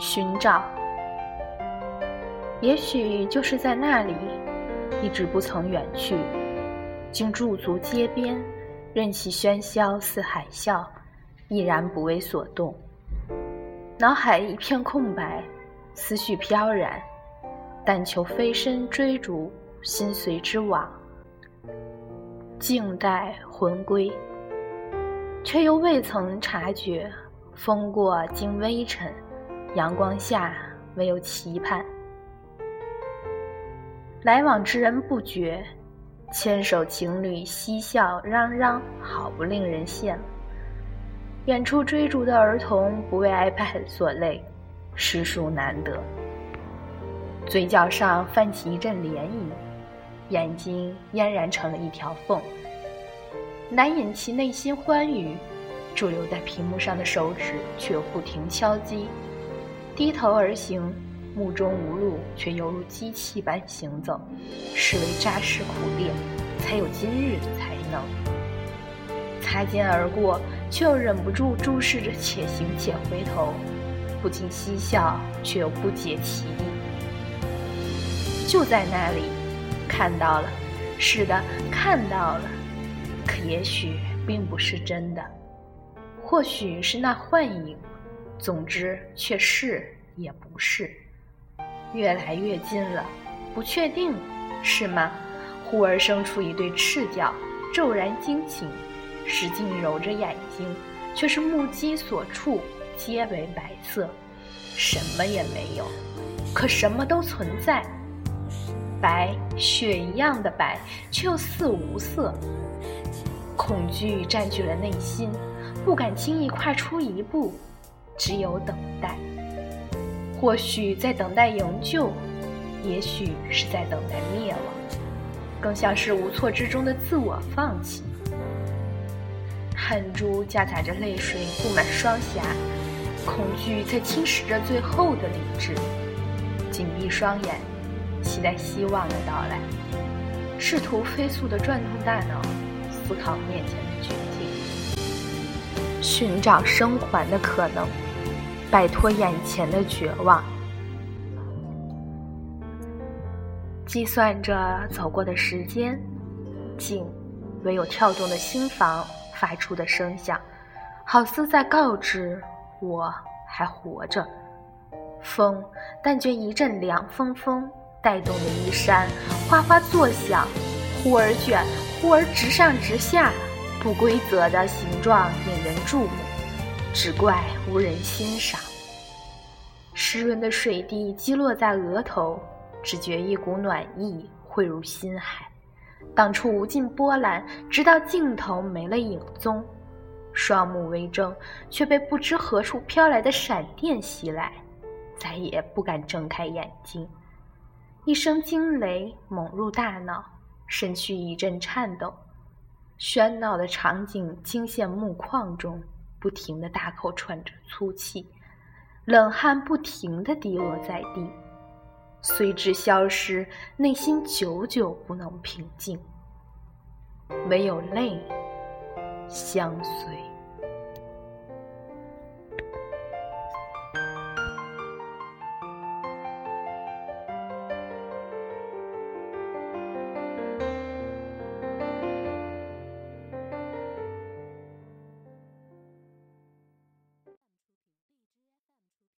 寻找，也许就是在那里，一直不曾远去，竟驻足街边，任其喧嚣似海啸，依然不为所动。脑海一片空白，思绪飘然，但求飞身追逐，心随之往，静待魂归。却又未曾察觉，风过经微尘，阳光下唯有期盼。来往之人不绝，牵手情侣嬉笑嚷嚷，好不令人羡慕。远处追逐的儿童不为 iPad 所累，实属难得。嘴角上泛起一阵涟漪，眼睛嫣然成了一条缝。难掩其内心欢愉，驻留在屏幕上的手指却不停敲击。低头而行，目中无路，却犹如机器般行走，实为扎实苦练，才有今日的才能。擦肩而过，却又忍不住注视着，且行且回头，不禁嬉笑，却又不解其意。就在那里，看到了，是的，看到了。可也许并不是真的，或许是那幻影，总之却是也不是，越来越近了，不确定，是吗？忽而生出一对赤脚，骤然惊醒，使劲揉着眼睛，却是目击所处皆为白色，什么也没有，可什么都存在，白雪一样的白，却又似无色。恐惧占据了内心，不敢轻易跨出一步，只有等待。或许在等待营救，也许是在等待灭亡，更像是无措之中的自我放弃。汗珠夹杂着泪水布满双颊，恐惧在侵蚀着最后的理智。紧闭双眼，期待希望的到来，试图飞速地转动大脑。思考面前的绝境，寻找生还的可能，摆脱眼前的绝望。计算着走过的时间，静，唯有跳动的心房发出的声响，好似在告知我还活着。风，但觉一阵凉风风带动的衣衫哗哗作响，忽而卷。忽而直上直下，不规则的形状引人注目，只怪无人欣赏。湿润的水滴击落在额头，只觉一股暖意汇入心海。当初无尽波澜，直到尽头没了影踪。双目微睁，却被不知何处飘来的闪电袭来，再也不敢睁开眼睛。一声惊雷猛入大脑。身躯一阵颤抖，喧闹的场景惊现目眶中，不停的大口喘着粗气，冷汗不停的滴落在地，随之消失，内心久久不能平静，唯有泪相随。